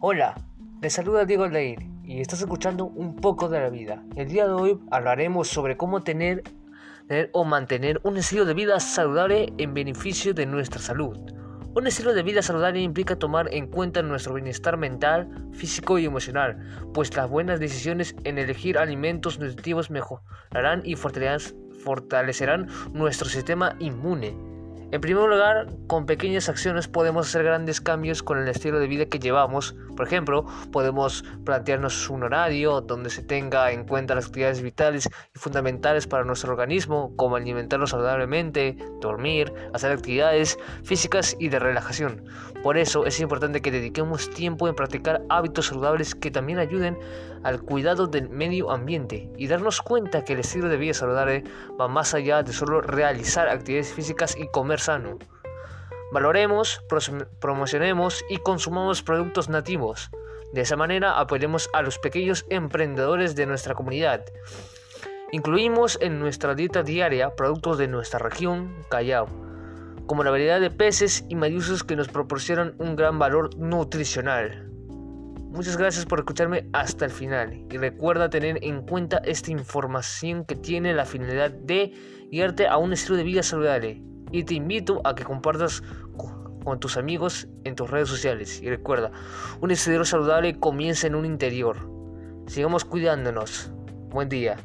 Hola, te saluda Diego Aldair y estás escuchando un poco de la vida. El día de hoy hablaremos sobre cómo tener, tener o mantener un estilo de vida saludable en beneficio de nuestra salud. Un estilo de vida saludable implica tomar en cuenta nuestro bienestar mental, físico y emocional, pues las buenas decisiones en elegir alimentos nutritivos mejorarán y fortalecerán nuestro sistema inmune en primer lugar, con pequeñas acciones podemos hacer grandes cambios con el estilo de vida que llevamos. Por ejemplo, podemos plantearnos un horario donde se tenga en cuenta las actividades vitales y fundamentales para nuestro organismo, como alimentarnos saludablemente, dormir, hacer actividades físicas y de relajación. Por eso es importante que dediquemos tiempo en practicar hábitos saludables que también ayuden al cuidado del medio ambiente y darnos cuenta que el estilo de vida saludable va más allá de solo realizar actividades físicas y comer sano. Valoremos, promocionemos y consumamos productos nativos. De esa manera apoyemos a los pequeños emprendedores de nuestra comunidad. Incluimos en nuestra dieta diaria productos de nuestra región, Callao, como la variedad de peces y medusas que nos proporcionan un gran valor nutricional. Muchas gracias por escucharme hasta el final y recuerda tener en cuenta esta información que tiene la finalidad de guiarte a un estilo de vida saludable y te invito a que compartas con tus amigos en tus redes sociales. Y recuerda, un exterior saludable comienza en un interior. Sigamos cuidándonos. Buen día.